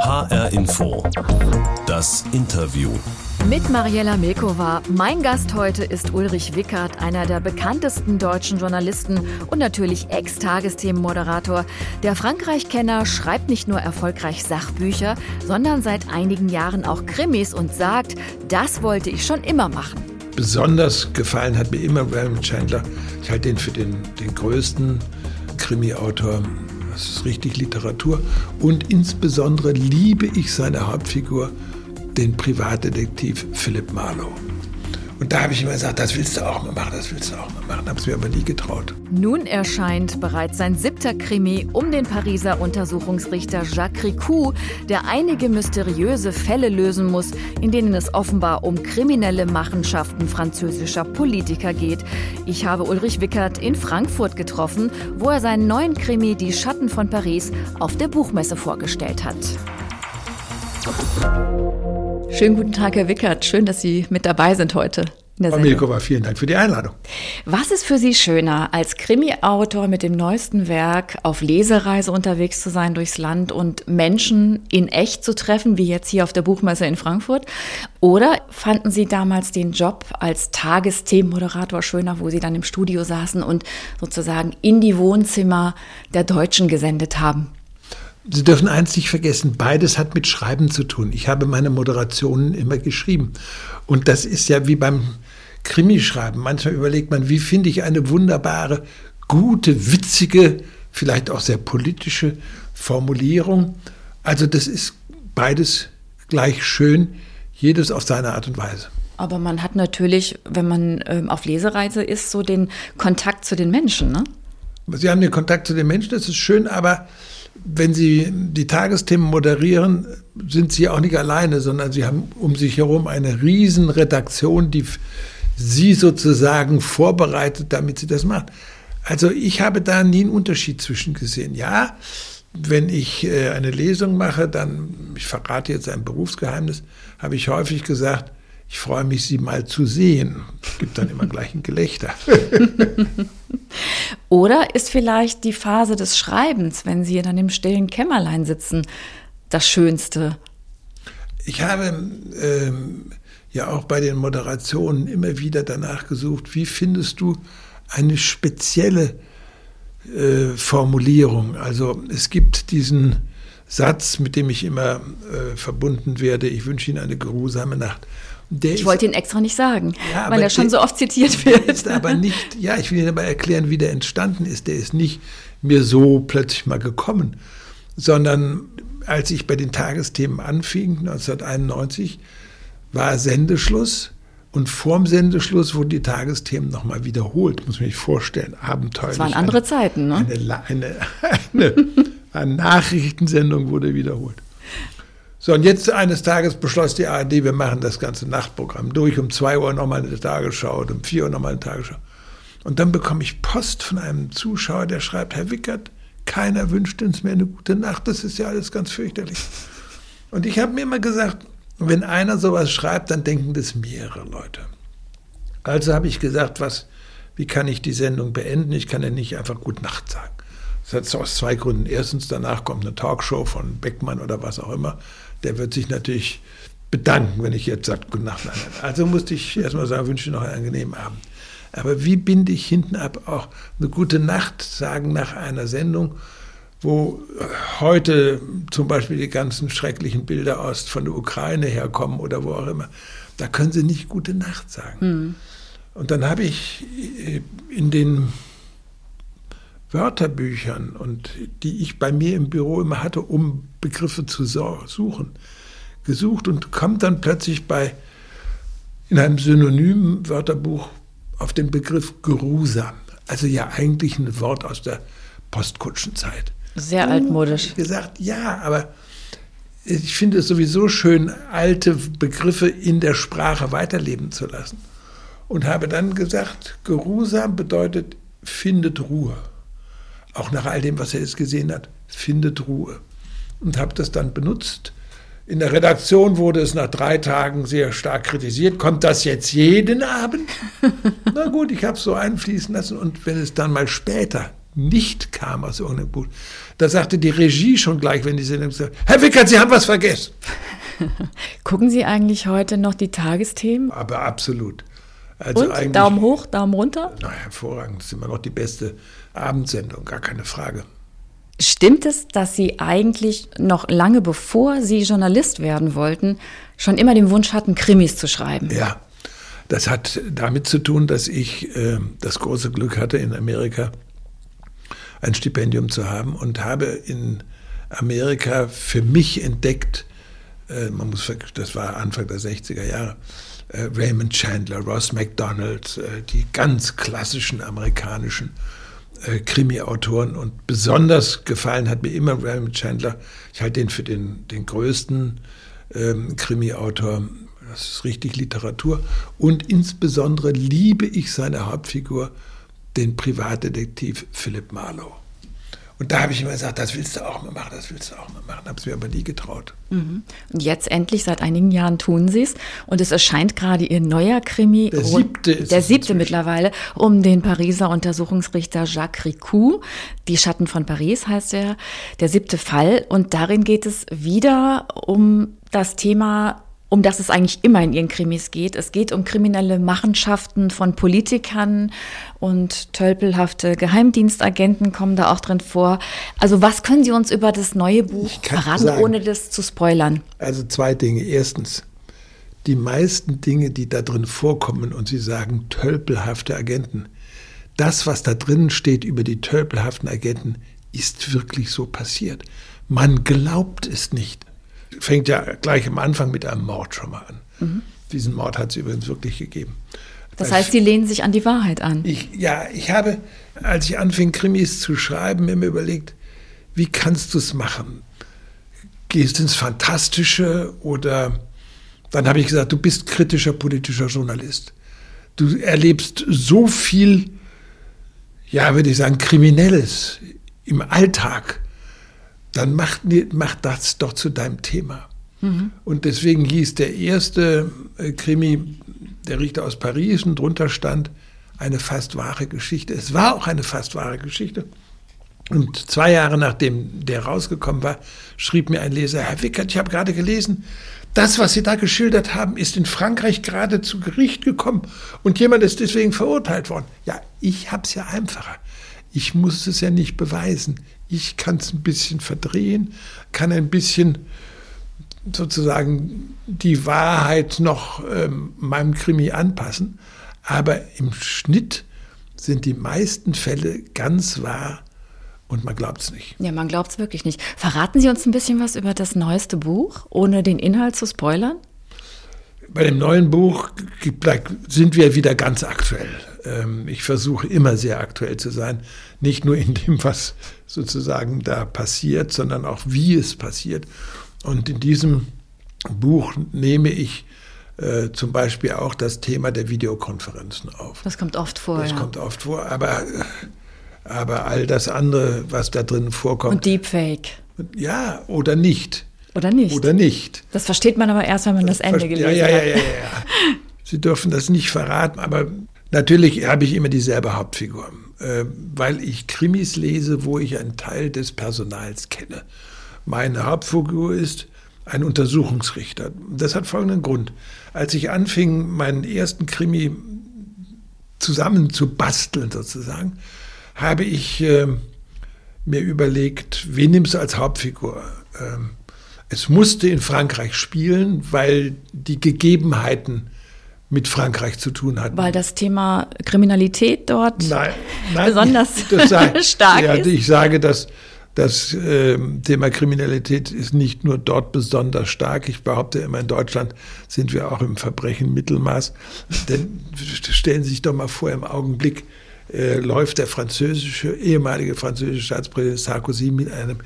HR Info. Das Interview. Mit Mariella Milkova. Mein Gast heute ist Ulrich Wickert, einer der bekanntesten deutschen Journalisten und natürlich Ex-Tagesthemenmoderator. Der Frankreich-Kenner schreibt nicht nur erfolgreich Sachbücher, sondern seit einigen Jahren auch Krimis und sagt, das wollte ich schon immer machen. Besonders gefallen hat mir immer Raymond Chandler. Ich halte den für den, den größten Krimi-Autor das ist richtig Literatur. Und insbesondere liebe ich seine Hauptfigur, den Privatdetektiv Philip Marlowe. Und da habe ich immer gesagt, das willst du auch mal machen, das willst du auch mal machen. Habe es mir aber nie getraut. Nun erscheint bereits sein siebter Krimi um den Pariser Untersuchungsrichter Jacques Ricou, der einige mysteriöse Fälle lösen muss, in denen es offenbar um kriminelle Machenschaften französischer Politiker geht. Ich habe Ulrich Wickert in Frankfurt getroffen, wo er seinen neuen Krimi Die Schatten von Paris auf der Buchmesse vorgestellt hat. Schönen guten Tag, Herr Wickert. Schön, dass Sie mit dabei sind heute. Frau Milkova, vielen Dank für die Einladung. Was ist für Sie schöner, als Krimi-Autor mit dem neuesten Werk auf Lesereise unterwegs zu sein durchs Land und Menschen in echt zu treffen, wie jetzt hier auf der Buchmesse in Frankfurt? Oder fanden Sie damals den Job als Tagesthemenmoderator schöner, wo Sie dann im Studio saßen und sozusagen in die Wohnzimmer der Deutschen gesendet haben? Sie dürfen eins nicht vergessen, beides hat mit Schreiben zu tun. Ich habe meine Moderationen immer geschrieben. Und das ist ja wie beim Krimischreiben. Manchmal überlegt man, wie finde ich eine wunderbare, gute, witzige, vielleicht auch sehr politische Formulierung. Also das ist beides gleich schön, jedes auf seine Art und Weise. Aber man hat natürlich, wenn man ähm, auf Lesereise ist, so den Kontakt zu den Menschen, ne? Sie haben den Kontakt zu den Menschen, das ist schön, aber wenn Sie die Tagesthemen moderieren, sind Sie auch nicht alleine, sondern Sie haben um sich herum eine Riesenredaktion, die Sie sozusagen vorbereitet, damit Sie das machen. Also ich habe da nie einen Unterschied zwischen gesehen. Ja, wenn ich äh, eine Lesung mache, dann, ich verrate jetzt ein Berufsgeheimnis, habe ich häufig gesagt, ich freue mich, Sie mal zu sehen. Es gibt dann immer gleich ein Gelächter. Oder ist vielleicht die Phase des Schreibens, wenn Sie dann im stillen Kämmerlein sitzen, das Schönste? Ich habe ähm, ja auch bei den Moderationen immer wieder danach gesucht, wie findest du eine spezielle äh, Formulierung? Also es gibt diesen Satz, mit dem ich immer äh, verbunden werde, ich wünsche Ihnen eine geruhsame Nacht. Der ich wollte ihn extra nicht sagen, ja, weil er schon so oft zitiert wird. Ist aber nicht, ja, ich will Ihnen aber erklären, wie der entstanden ist. Der ist nicht mir so plötzlich mal gekommen, sondern als ich bei den Tagesthemen anfing, 1991, war Sendeschluss und vorm Sendeschluss wurden die Tagesthemen nochmal wiederholt, muss man sich vorstellen, abenteuerlich. Das waren andere eine, Zeiten, ne? Eine, eine, eine, eine Nachrichtensendung wurde wiederholt. So, und jetzt eines Tages beschloss die ARD, wir machen das ganze Nachtprogramm durch. Um zwei Uhr nochmal eine Tagesschau und um vier Uhr nochmal eine Tagesschau. Und dann bekomme ich Post von einem Zuschauer, der schreibt, Herr Wickert, keiner wünscht uns mehr eine gute Nacht. Das ist ja alles ganz fürchterlich. Und ich habe mir immer gesagt, wenn einer sowas schreibt, dann denken das mehrere Leute. Also habe ich gesagt, was, wie kann ich die Sendung beenden? Ich kann ja nicht einfach Gute Nacht sagen. Das hat aus zwei Gründen. Erstens, danach kommt eine Talkshow von Beckmann oder was auch immer der wird sich natürlich bedanken, wenn ich jetzt sage, gute Nacht. Also musste ich erstmal sagen, wünsche noch einen angenehmen Abend. Aber wie binde ich hinten ab auch eine gute Nacht sagen nach einer Sendung, wo heute zum Beispiel die ganzen schrecklichen Bilder aus von der Ukraine herkommen oder wo auch immer. Da können Sie nicht gute Nacht sagen. Mhm. Und dann habe ich in den Wörterbüchern und die ich bei mir im Büro immer hatte, um Begriffe zu suchen, gesucht und kommt dann plötzlich bei in einem synonymen Wörterbuch auf den Begriff geruhsam. Also ja eigentlich ein Wort aus der Postkutschenzeit. Sehr und altmodisch. gesagt, ja, aber ich finde es sowieso schön, alte Begriffe in der Sprache weiterleben zu lassen. Und habe dann gesagt, geruhsam bedeutet findet Ruhe auch nach all dem, was er jetzt gesehen hat, findet Ruhe. Und habe das dann benutzt. In der Redaktion wurde es nach drei Tagen sehr stark kritisiert. Kommt das jetzt jeden Abend? Na gut, ich habe es so einfließen lassen. Und wenn es dann mal später nicht kam aus irgendeinem Buch. Da sagte die Regie schon gleich, wenn die Sendung sagte, Herr Wickert, Sie haben was vergessen. Gucken Sie eigentlich heute noch die Tagesthemen? Aber absolut. Also Und Daumen hoch, Daumen runter? Na, hervorragend. Das ist immer noch die beste Abendsendung, gar keine Frage. Stimmt es, dass Sie eigentlich noch lange bevor Sie Journalist werden wollten, schon immer den Wunsch hatten, Krimis zu schreiben? Ja, das hat damit zu tun, dass ich äh, das große Glück hatte, in Amerika ein Stipendium zu haben und habe in Amerika für mich entdeckt, äh, man muss, das war Anfang der 60er Jahre, äh, Raymond Chandler, Ross MacDonald, äh, die ganz klassischen amerikanischen äh, Krimi-Autoren. Und besonders gefallen hat mir immer Raymond Chandler. Ich halte den für den, den größten ähm, Krimi-Autor. Das ist richtig Literatur. Und insbesondere liebe ich seine Hauptfigur, den Privatdetektiv Philip Marlowe. Und da habe ich immer gesagt, das willst du auch mal machen, das willst du auch mal machen. Habe es mir aber nie getraut. Mhm. Und jetzt endlich, seit einigen Jahren tun sie es. Und es erscheint gerade ihr neuer Krimi. Der siebte ist Der siebte mittlerweile, um den Pariser Untersuchungsrichter Jacques Ricou. Die Schatten von Paris heißt er. Der siebte Fall. Und darin geht es wieder um das Thema um das es eigentlich immer in ihren Krimis geht. Es geht um kriminelle Machenschaften von Politikern und tölpelhafte Geheimdienstagenten kommen da auch drin vor. Also was können Sie uns über das neue Buch verraten, sagen, ohne das zu spoilern? Also zwei Dinge. Erstens, die meisten Dinge, die da drin vorkommen und Sie sagen tölpelhafte Agenten, das, was da drin steht über die tölpelhaften Agenten, ist wirklich so passiert. Man glaubt es nicht fängt ja gleich am Anfang mit einem Mord schon mal an. Mhm. Diesen Mord hat es übrigens wirklich gegeben. Das heißt, Sie lehnen sich an die Wahrheit an. Ich, ja, ich habe, als ich anfing, Krimis zu schreiben, mir überlegt, wie kannst du es machen? Gehst ins Fantastische oder dann habe ich gesagt, du bist kritischer politischer Journalist. Du erlebst so viel, ja, würde ich sagen, Kriminelles im Alltag dann mach, mach das doch zu deinem Thema. Mhm. Und deswegen hieß der erste äh, Krimi, der Richter aus Paris, und drunter stand eine fast wahre Geschichte. Es war auch eine fast wahre Geschichte. Und zwei Jahre nachdem der rausgekommen war, schrieb mir ein Leser, Herr Wickert, ich habe gerade gelesen, das, was Sie da geschildert haben, ist in Frankreich gerade zu Gericht gekommen und jemand ist deswegen verurteilt worden. Ja, ich habe es ja einfacher. Ich muss es ja nicht beweisen. Ich kann es ein bisschen verdrehen, kann ein bisschen sozusagen die Wahrheit noch ähm, meinem Krimi anpassen. Aber im Schnitt sind die meisten Fälle ganz wahr und man glaubt es nicht. Ja, man glaubt es wirklich nicht. Verraten Sie uns ein bisschen was über das neueste Buch, ohne den Inhalt zu spoilern? Bei dem neuen Buch sind wir wieder ganz aktuell. Ähm, ich versuche immer sehr aktuell zu sein, nicht nur in dem, was sozusagen da passiert, sondern auch wie es passiert. Und in diesem Buch nehme ich äh, zum Beispiel auch das Thema der Videokonferenzen auf. Das kommt oft vor. Das ja. kommt oft vor, aber, aber all das andere, was da drin vorkommt. Und Deepfake. Ja, oder nicht. Oder nicht. Oder nicht. Das versteht man aber erst, wenn man das Ende gelesen ja, ja, hat. Ja, ja, ja, ja. Sie dürfen das nicht verraten, aber natürlich habe ich immer dieselbe Hauptfigur. Äh, weil ich Krimis lese, wo ich einen Teil des Personals kenne. Meine Hauptfigur ist ein Untersuchungsrichter. Das hat folgenden Grund. Als ich anfing, meinen ersten Krimi zusammenzubasteln sozusagen, habe ich äh, mir überlegt, wen nimmst du als Hauptfigur? Ähm, es musste in Frankreich spielen, weil die Gegebenheiten mit Frankreich zu tun hat. Weil das Thema Kriminalität dort nein, nein, besonders sei, stark ja, ist. Ich sage, dass das äh, Thema Kriminalität ist nicht nur dort besonders stark. Ich behaupte immer, in Deutschland sind wir auch im Verbrechen Mittelmaß. Denn stellen Sie sich doch mal vor, im Augenblick äh, läuft der französische, ehemalige französische Staatspräsident Sarkozy mit einem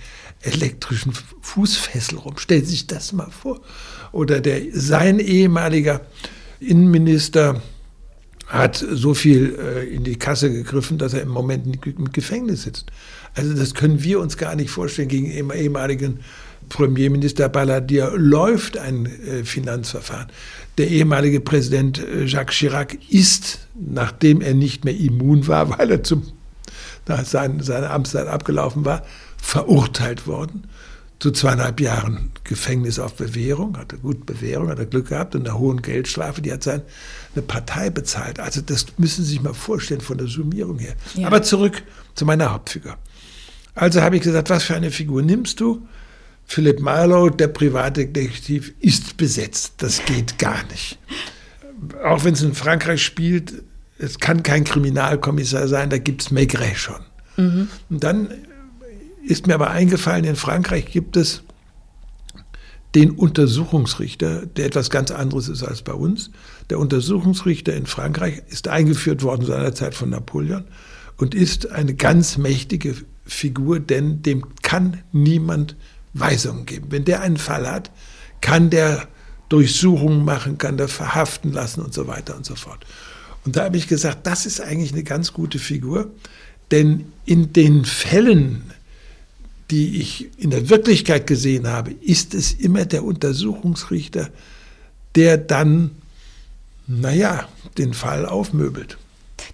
elektrischen Fußfessel rum. Stellen Sie sich das mal vor. Oder der, sein ehemaliger Innenminister hat so viel äh, in die Kasse gegriffen, dass er im Moment im Gefängnis sitzt. Also das können wir uns gar nicht vorstellen. Gegen ehemaligen Premierminister Balladir läuft ein äh, Finanzverfahren. Der ehemalige Präsident äh, Jacques Chirac ist, nachdem er nicht mehr immun war, weil er zum, da sein, seine Amtszeit abgelaufen war, verurteilt worden zu zweieinhalb Jahren Gefängnis auf Bewährung, hatte gut Bewährung, hat er Glück gehabt und eine hohen Geldstrafe, die hat seine Partei bezahlt. Also das müssen Sie sich mal vorstellen von der Summierung her. Ja. Aber zurück zu meiner Hauptfigur. Also habe ich gesagt, was für eine Figur nimmst du? Philipp Marlowe, der Privatdetektiv, ist besetzt. Das geht gar nicht. Auch wenn es in Frankreich spielt, es kann kein Kriminalkommissar sein, da gibt es Maigret schon. Mhm. Und dann ist mir aber eingefallen, in Frankreich gibt es den Untersuchungsrichter, der etwas ganz anderes ist als bei uns. Der Untersuchungsrichter in Frankreich ist eingeführt worden seinerzeit von Napoleon und ist eine ganz mächtige Figur, denn dem kann niemand Weisungen geben. Wenn der einen Fall hat, kann der Durchsuchungen machen, kann der verhaften lassen und so weiter und so fort. Und da habe ich gesagt, das ist eigentlich eine ganz gute Figur, denn in den Fällen, die ich in der Wirklichkeit gesehen habe, ist es immer der Untersuchungsrichter, der dann, naja, den Fall aufmöbelt.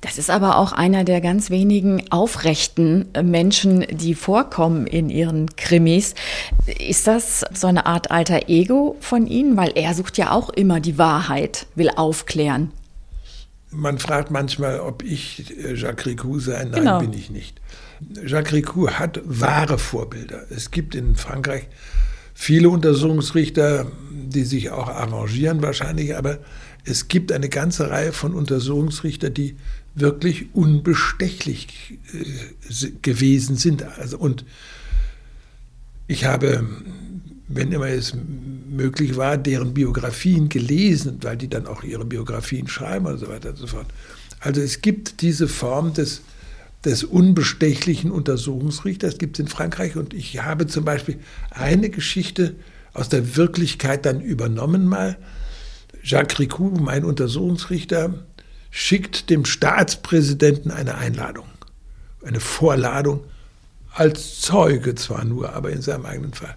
Das ist aber auch einer der ganz wenigen aufrechten Menschen, die vorkommen in ihren Krimis. Ist das so eine Art alter Ego von Ihnen? Weil er sucht ja auch immer die Wahrheit, will aufklären. Man fragt manchmal, ob ich Jacques Ricou sei. Nein, genau. bin ich nicht. Jacques Ricou hat wahre Vorbilder. Es gibt in Frankreich viele Untersuchungsrichter, die sich auch arrangieren wahrscheinlich, aber es gibt eine ganze Reihe von Untersuchungsrichtern, die wirklich unbestechlich äh, gewesen sind. Also, und ich habe, wenn immer es möglich war, deren Biografien gelesen, weil die dann auch ihre Biografien schreiben und so weiter und so fort. Also es gibt diese Form des des unbestechlichen Untersuchungsrichters gibt es in Frankreich. Und ich habe zum Beispiel eine Geschichte aus der Wirklichkeit dann übernommen mal. Jacques Ricou, mein Untersuchungsrichter, schickt dem Staatspräsidenten eine Einladung, eine Vorladung, als Zeuge zwar nur, aber in seinem eigenen Fall.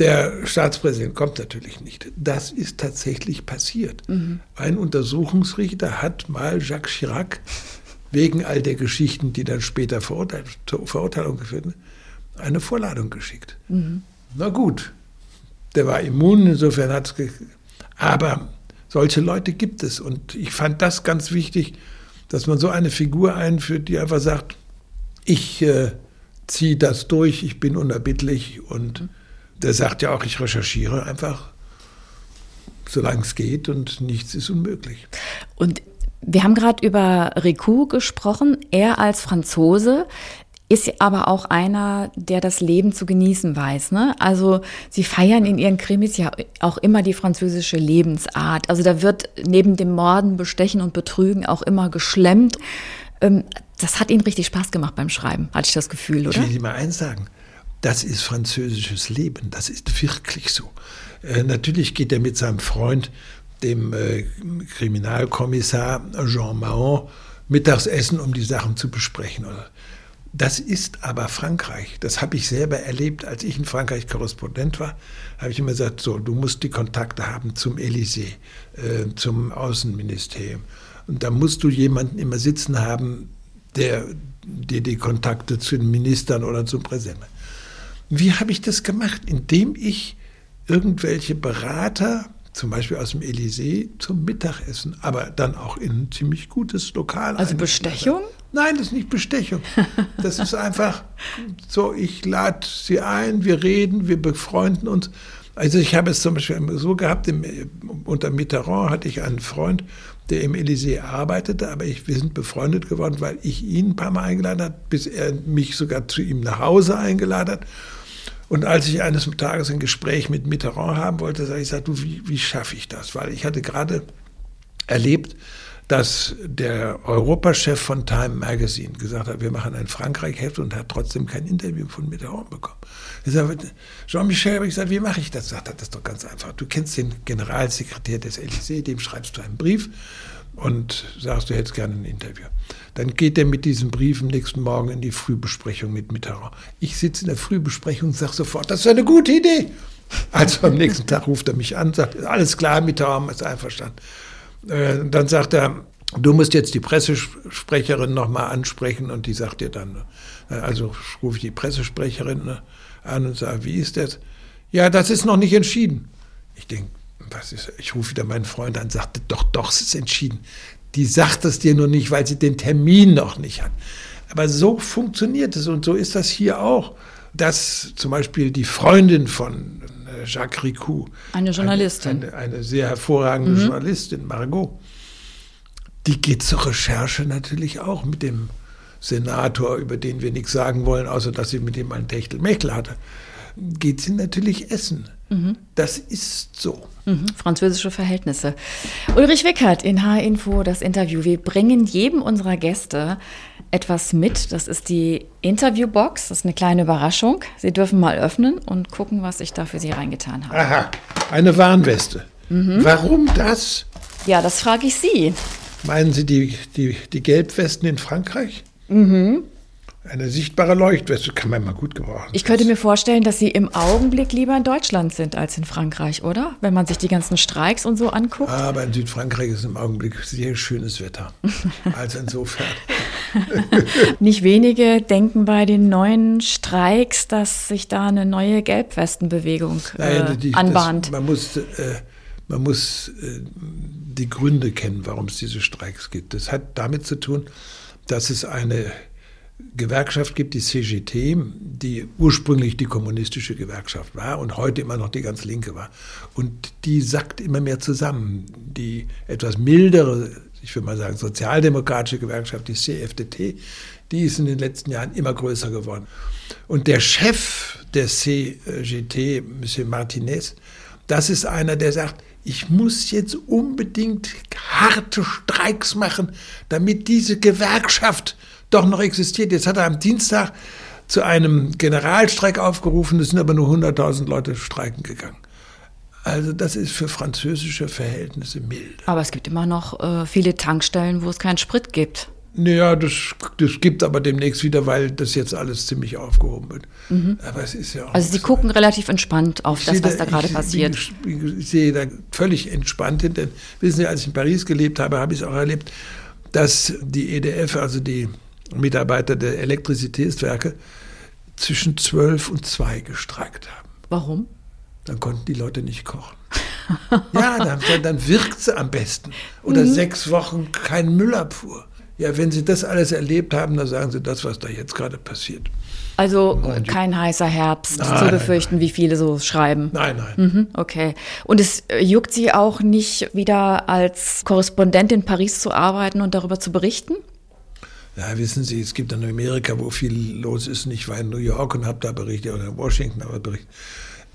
Der Staatspräsident kommt natürlich nicht. Das ist tatsächlich passiert. Mhm. Ein Untersuchungsrichter hat mal Jacques Chirac wegen all der Geschichten, die dann später Verurteil zur Verurteilung geführt haben, eine Vorladung geschickt. Mhm. Na gut, der war immun, insofern hat es. Aber solche Leute gibt es. Und ich fand das ganz wichtig, dass man so eine Figur einführt, die einfach sagt, ich äh, ziehe das durch, ich bin unerbittlich. Und der sagt ja auch, ich recherchiere einfach, solange es geht und nichts ist unmöglich. Und wir haben gerade über Ricou gesprochen. Er als Franzose ist aber auch einer, der das Leben zu genießen weiß. Ne? Also sie feiern in ihren Krimis ja auch immer die französische Lebensart. Also da wird neben dem Morden, Bestechen und Betrügen auch immer geschlemmt. Ähm, das hat Ihnen richtig Spaß gemacht beim Schreiben, hatte ich das Gefühl, oder? Ich will Ihnen mal eins sagen. Das ist französisches Leben. Das ist wirklich so. Äh, natürlich geht er mit seinem Freund dem äh, Kriminalkommissar Jean Mahon Mittagsessen, um die Sachen zu besprechen. Das ist aber Frankreich. Das habe ich selber erlebt, als ich in Frankreich Korrespondent war. Habe ich immer gesagt, so, du musst die Kontakte haben zum Élysée, äh, zum Außenministerium. Und da musst du jemanden immer sitzen haben, der dir die Kontakte zu den Ministern oder zum Präsidenten. Wie habe ich das gemacht? Indem ich irgendwelche Berater zum Beispiel aus dem Elysée zum Mittagessen, aber dann auch in ein ziemlich gutes Lokal. Also Bestechung? Nein, das ist nicht Bestechung. Das ist einfach so, ich lade sie ein, wir reden, wir befreunden uns. Also ich habe es zum Beispiel so gehabt, im, unter Mitterrand hatte ich einen Freund, der im Elysée arbeitete, aber ich, wir sind befreundet geworden, weil ich ihn ein paar Mal eingeladen habe, bis er mich sogar zu ihm nach Hause eingeladen hat. Und als ich eines Tages ein Gespräch mit Mitterrand haben wollte, sage ich, sag, du, wie, wie schaffe ich das? Weil ich hatte gerade erlebt, dass der Europachef von Time Magazine gesagt hat, wir machen ein Frankreich-Heft und hat trotzdem kein Interview von Mitterrand bekommen. Jean-Michel, habe ich gesagt, wie mache ich das? Sagt er, das ist doch ganz einfach. Du kennst den Generalsekretär des Élysées, dem schreibst du einen Brief und sagst, du hättest gerne ein Interview. Dann geht er mit diesem Brief am nächsten Morgen in die Frühbesprechung mit Mitterrand. Ich sitze in der Frühbesprechung und sage sofort, das ist eine gute Idee. Also am nächsten Tag ruft er mich an, sagt, alles klar, Mitterrand ist einverstanden. Äh, dann sagt er, du musst jetzt die Pressesprecherin nochmal ansprechen und die sagt dir dann, äh, also rufe ich die Pressesprecherin ne, an und sage, wie ist das? Ja, das ist noch nicht entschieden. Ich denke, ist, ich rufe wieder meinen Freund an, sagte, doch, doch, es ist entschieden. Die sagt es dir nur nicht, weil sie den Termin noch nicht hat. Aber so funktioniert es und so ist das hier auch, dass zum Beispiel die Freundin von äh, Jacques Ricou, eine Journalistin, eine, eine, eine sehr hervorragende mhm. Journalistin, Margot, die geht zur Recherche natürlich auch mit dem Senator, über den wir nichts sagen wollen, außer dass sie mit ihm ein Techtelmechtel hatte, geht sie natürlich essen. Mhm. Das ist so. Mhm. Französische Verhältnisse. Ulrich Wickert in H-Info das Interview. Wir bringen jedem unserer Gäste etwas mit. Das ist die Interviewbox. Das ist eine kleine Überraschung. Sie dürfen mal öffnen und gucken, was ich da für Sie reingetan habe. Aha, eine Warnweste. Mhm. Warum das? Ja, das frage ich Sie. Meinen Sie die, die, die Gelbwesten in Frankreich? Mhm. Eine sichtbare Leuchtweste kann man mal gut gebrauchen. Ich könnte mir vorstellen, dass Sie im Augenblick lieber in Deutschland sind als in Frankreich, oder? Wenn man sich die ganzen Streiks und so anguckt. Aber in Südfrankreich ist im Augenblick sehr schönes Wetter. Also insofern. Nicht wenige denken bei den neuen Streiks, dass sich da eine neue Gelbwestenbewegung äh, die, anbahnt. Das, man muss, äh, man muss äh, die Gründe kennen, warum es diese Streiks gibt. Das hat damit zu tun, dass es eine Gewerkschaft gibt, die CGT, die ursprünglich die kommunistische Gewerkschaft war und heute immer noch die ganz linke war. Und die sackt immer mehr zusammen. Die etwas mildere, ich würde mal sagen, sozialdemokratische Gewerkschaft, die CFDT, die ist in den letzten Jahren immer größer geworden. Und der Chef der CGT, Monsieur Martinez, das ist einer, der sagt, ich muss jetzt unbedingt harte Streiks machen, damit diese Gewerkschaft doch noch existiert. Jetzt hat er am Dienstag zu einem Generalstreik aufgerufen, es sind aber nur 100.000 Leute streiken gegangen. Also das ist für französische Verhältnisse mild. Aber es gibt immer noch äh, viele Tankstellen, wo es keinen Sprit gibt. Naja, das, das gibt aber demnächst wieder, weil das jetzt alles ziemlich aufgehoben wird. Mhm. Aber es ist ja auch Also Sie gucken relativ entspannt auf das, was da, da gerade passiert. Ich, ich, sehe da völlig entspannt hin, denn wissen Sie, als ich in Paris gelebt habe, habe ich es auch erlebt, dass die EDF, also die Mitarbeiter der Elektrizitätswerke zwischen zwölf und zwei gestreikt haben. Warum? Dann konnten die Leute nicht kochen. ja, dann, dann wirkt es am besten. Oder mhm. sechs Wochen kein Müllabfuhr. Ja, wenn Sie das alles erlebt haben, dann sagen Sie das, was da jetzt gerade passiert. Also kein heißer Herbst nein, zu befürchten, nein. wie viele so schreiben. Nein, nein. Mhm, okay. Und es äh, juckt Sie auch nicht wieder als Korrespondent in Paris zu arbeiten und darüber zu berichten? Ja, wissen Sie, es gibt in Amerika, wo viel los ist. Und ich war in New York und habe da berichtet oder in Washington aber berichtet.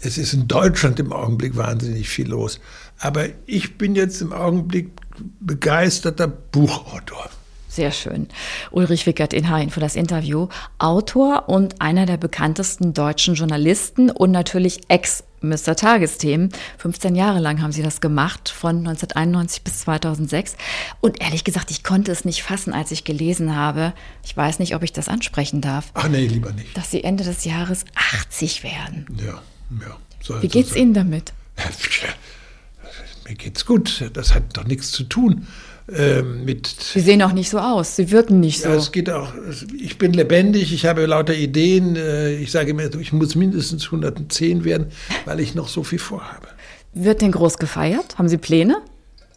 Es ist in Deutschland im Augenblick wahnsinnig viel los. Aber ich bin jetzt im Augenblick begeisterter Buchautor. Sehr schön. Ulrich Wickert in Hain für das Interview. Autor und einer der bekanntesten deutschen Journalisten und natürlich Ex-Mr. Tagesthemen. 15 Jahre lang haben Sie das gemacht, von 1991 bis 2006. Und ehrlich gesagt, ich konnte es nicht fassen, als ich gelesen habe. Ich weiß nicht, ob ich das ansprechen darf. Ach nee, lieber nicht. Dass Sie Ende des Jahres 80 werden. Ja, ja. So Wie geht's so Ihnen damit? Mir geht's gut. Das hat doch nichts zu tun ähm, mit. Sie sehen auch nicht so aus, Sie wirken nicht ja, so. Es geht auch, ich bin lebendig, ich habe lauter Ideen. Äh, ich sage mir, ich muss mindestens 110 werden, weil ich noch so viel vorhabe. Wird denn groß gefeiert? Haben Sie Pläne?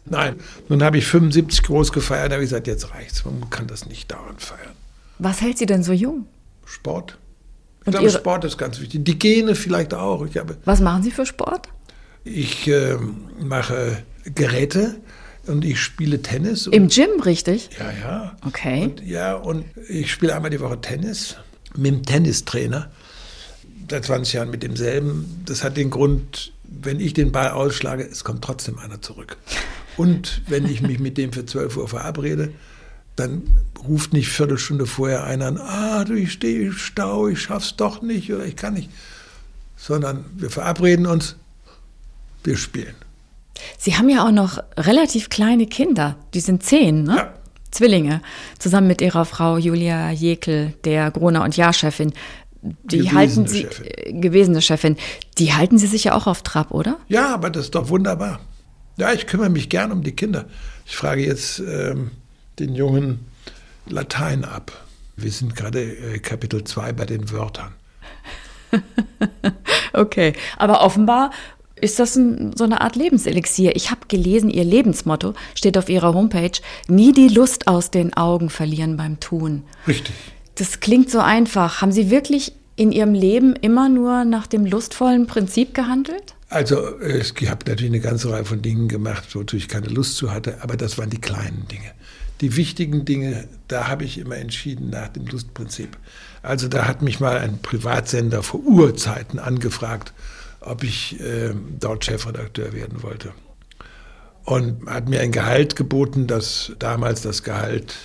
Nein, nun habe ich 75 groß gefeiert, da habe ich gesagt, jetzt reicht's, man kann das nicht dauernd feiern. Was hält Sie denn so jung? Sport. Ich Und glaube, Ihre... Sport ist ganz wichtig. Die Gene vielleicht auch. Ich habe... Was machen Sie für Sport? Ich äh, mache Geräte und ich spiele Tennis. Im Gym, richtig? Ja, ja. Okay. Und, ja, und ich spiele einmal die Woche Tennis mit dem Tennistrainer. Seit 20 Jahren mit demselben. Das hat den Grund, wenn ich den Ball ausschlage, es kommt trotzdem einer zurück. Und wenn ich mich mit dem für 12 Uhr verabrede, dann ruft nicht Viertelstunde vorher einer an, ah, du, ich stehe im Stau, ich schaff's doch nicht oder ich kann nicht. Sondern wir verabreden uns, wir spielen. Sie haben ja auch noch relativ kleine Kinder. Die sind zehn, ne? Ja. Zwillinge. Zusammen mit ihrer Frau Julia Jekel, der Gruner und Jahr-Chefin. Die gewesene halten Sie, Chefin. Äh, gewesene Chefin. Die halten Sie sich ja auch auf Trab, oder? Ja, aber das ist doch wunderbar. Ja, ich kümmere mich gern um die Kinder. Ich frage jetzt ähm, den Jungen Latein ab. Wir sind gerade äh, Kapitel 2 bei den Wörtern. okay, aber offenbar ist das ein, so eine Art Lebenselixier. Ich habe gelesen, Ihr Lebensmotto steht auf Ihrer Homepage, nie die Lust aus den Augen verlieren beim Tun. Richtig. Das klingt so einfach. Haben Sie wirklich in Ihrem Leben immer nur nach dem lustvollen Prinzip gehandelt? Also ich habe natürlich eine ganze Reihe von Dingen gemacht, wozu ich keine Lust zu hatte, aber das waren die kleinen Dinge. Die wichtigen Dinge, da habe ich immer entschieden nach dem Lustprinzip. Also da hat mich mal ein Privatsender vor Urzeiten angefragt, ob ich äh, dort Chefredakteur werden wollte. Und hat mir ein Gehalt geboten, das damals das Gehalt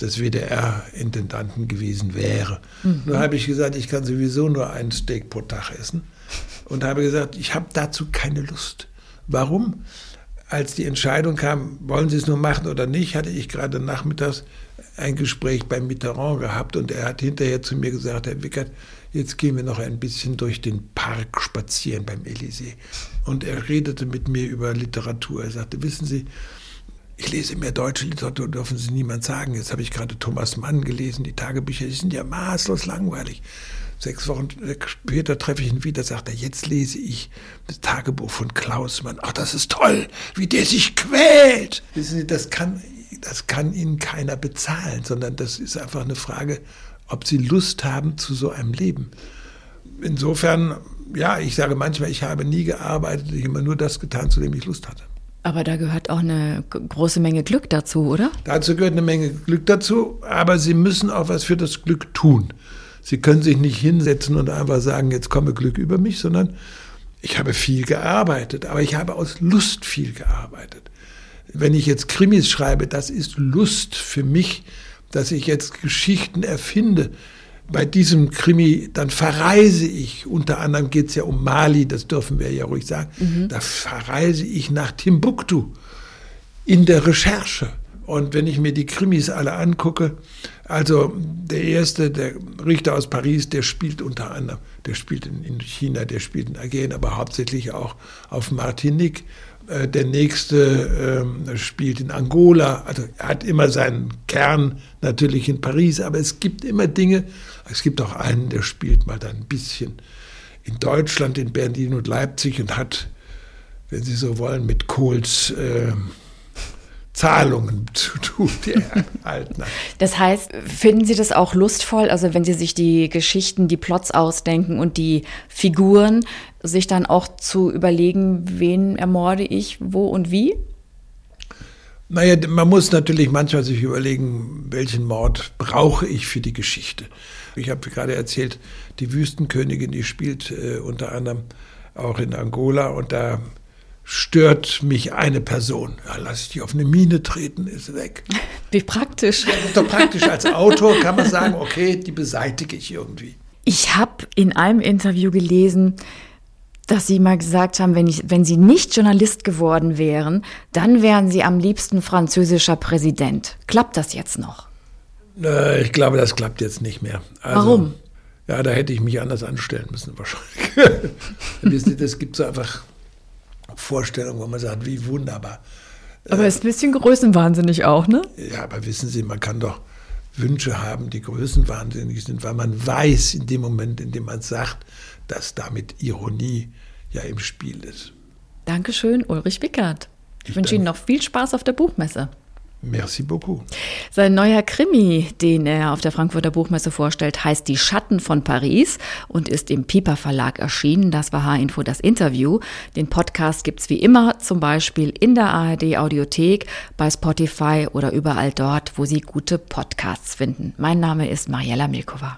des WDR-Intendanten gewesen wäre. Mhm. Nur habe ich gesagt, ich kann sowieso nur ein Steak pro Tag essen. Und habe gesagt, ich habe dazu keine Lust. Warum? Als die Entscheidung kam, wollen Sie es nur machen oder nicht, hatte ich gerade nachmittags ein Gespräch beim Mitterrand gehabt und er hat hinterher zu mir gesagt, Herr Wickert, jetzt gehen wir noch ein bisschen durch den Park spazieren beim Elysée. Und er redete mit mir über Literatur. Er sagte, wissen Sie, ich lese mehr deutsche Literatur, dürfen Sie niemand sagen. Jetzt habe ich gerade Thomas Mann gelesen, die Tagebücher, die sind ja maßlos langweilig. Sechs Wochen später treffe ich ihn wieder, sagt er, jetzt lese ich das Tagebuch von Klaus Mann. Ach, das ist toll, wie der sich quält. Wissen Sie, das kann, das kann Ihnen keiner bezahlen, sondern das ist einfach eine Frage, ob Sie Lust haben zu so einem Leben. Insofern, ja, ich sage manchmal, ich habe nie gearbeitet, ich habe immer nur das getan, zu dem ich Lust hatte. Aber da gehört auch eine große Menge Glück dazu, oder? Dazu gehört eine Menge Glück dazu, aber Sie müssen auch was für das Glück tun. Sie können sich nicht hinsetzen und einfach sagen, jetzt komme Glück über mich, sondern ich habe viel gearbeitet, aber ich habe aus Lust viel gearbeitet. Wenn ich jetzt Krimis schreibe, das ist Lust für mich, dass ich jetzt Geschichten erfinde, bei diesem Krimi, dann verreise ich, unter anderem geht es ja um Mali, das dürfen wir ja ruhig sagen, mhm. da verreise ich nach Timbuktu in der Recherche. Und wenn ich mir die Krimis alle angucke, also der erste, der Richter aus Paris, der spielt unter anderem, der spielt in, in China, der spielt in Agen, aber hauptsächlich auch auf Martinique. Äh, der nächste äh, spielt in Angola, also er hat immer seinen Kern natürlich in Paris, aber es gibt immer Dinge, es gibt auch einen, der spielt mal dann ein bisschen in Deutschland, in Berlin und Leipzig und hat, wenn Sie so wollen, mit Kohls äh, Zahlungen zu tun, die er erhalten. Das heißt, finden Sie das auch lustvoll, also wenn Sie sich die Geschichten, die Plots ausdenken und die Figuren, sich dann auch zu überlegen, wen ermorde ich, wo und wie? Naja, man muss natürlich manchmal sich überlegen, welchen Mord brauche ich für die Geschichte. Ich habe gerade erzählt, die Wüstenkönigin, die spielt äh, unter anderem auch in Angola und da stört mich eine Person. Ja, lass ich die auf eine Mine treten, ist weg. Wie praktisch. Ja, ist doch praktisch. Als Autor kann man sagen, okay, die beseitige ich irgendwie. Ich habe in einem Interview gelesen, dass Sie mal gesagt haben, wenn, ich, wenn Sie nicht Journalist geworden wären, dann wären Sie am liebsten französischer Präsident. Klappt das jetzt noch? Ich glaube, das klappt jetzt nicht mehr. Also, Warum? Ja, da hätte ich mich anders anstellen müssen wahrscheinlich. das gibt so einfach Vorstellungen, wo man sagt, wie wunderbar. Aber ist ein bisschen größenwahnsinnig auch, ne? Ja, aber wissen Sie, man kann doch Wünsche haben, die größenwahnsinnig sind, weil man weiß in dem Moment, in dem man sagt, dass damit Ironie ja im Spiel ist. Dankeschön, Ulrich Wickert. Ich, ich wünsche Ihnen noch viel Spaß auf der Buchmesse. Merci beaucoup. Sein neuer Krimi, den er auf der Frankfurter Buchmesse vorstellt, heißt Die Schatten von Paris und ist im Piper Verlag erschienen. Das war H-Info das Interview. Den Podcast gibt's wie immer zum Beispiel in der ARD Audiothek, bei Spotify oder überall dort, wo Sie gute Podcasts finden. Mein Name ist Mariella Milkova.